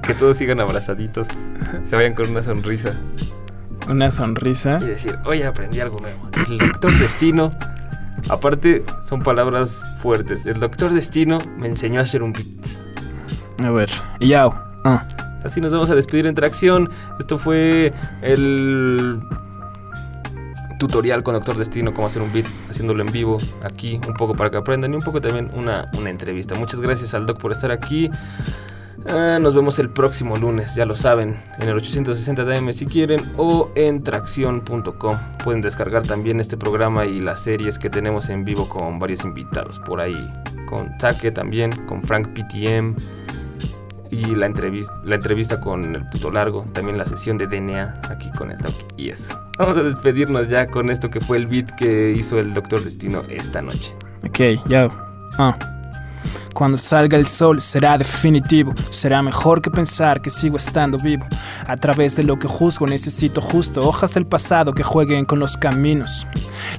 Que todos sigan abrazaditos, se vayan con una sonrisa Una sonrisa. y decir, oye, aprendí algo nuevo. El doctor Destino, aparte son palabras fuertes. El doctor Destino me enseñó a hacer un beat. A ver. Yao. Ah. Así nos vamos a despedir en tracción. Esto fue el tutorial con Doctor Destino, cómo hacer un beat, haciéndolo en vivo aquí, un poco para que aprendan y un poco también una, una entrevista. Muchas gracias al Doc por estar aquí. Ah, nos vemos el próximo lunes, ya lo saben, en el 860 DM si quieren o en tracción.com. Pueden descargar también este programa y las series que tenemos en vivo con varios invitados por ahí. Con Take también, con Frank PTM y la entrevista, la entrevista con el puto largo, también la sesión de DNA aquí con el Doc y eso. Vamos a despedirnos ya con esto que fue el beat que hizo el Doctor Destino esta noche. Ok, yao. Ah. Cuando salga el sol será definitivo. Será mejor que pensar que sigo estando vivo. A través de lo que juzgo necesito justo hojas del pasado que jueguen con los caminos.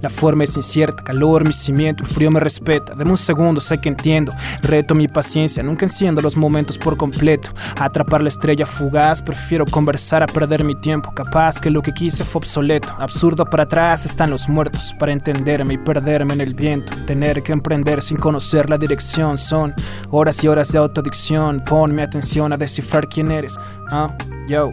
La forma es incierta, calor mi cimiento, el frío me respeta. Deme un segundo, sé que entiendo. Reto mi paciencia, nunca enciendo los momentos por completo. Atrapar la estrella fugaz, prefiero conversar a perder mi tiempo. Capaz que lo que quise fue obsoleto. Absurdo para atrás están los muertos. Para entenderme y perderme en el viento. Tener que emprender sin conocer la dirección. Son horas y horas de autodicción. Ponme atención a descifrar quién eres. Ah, yo.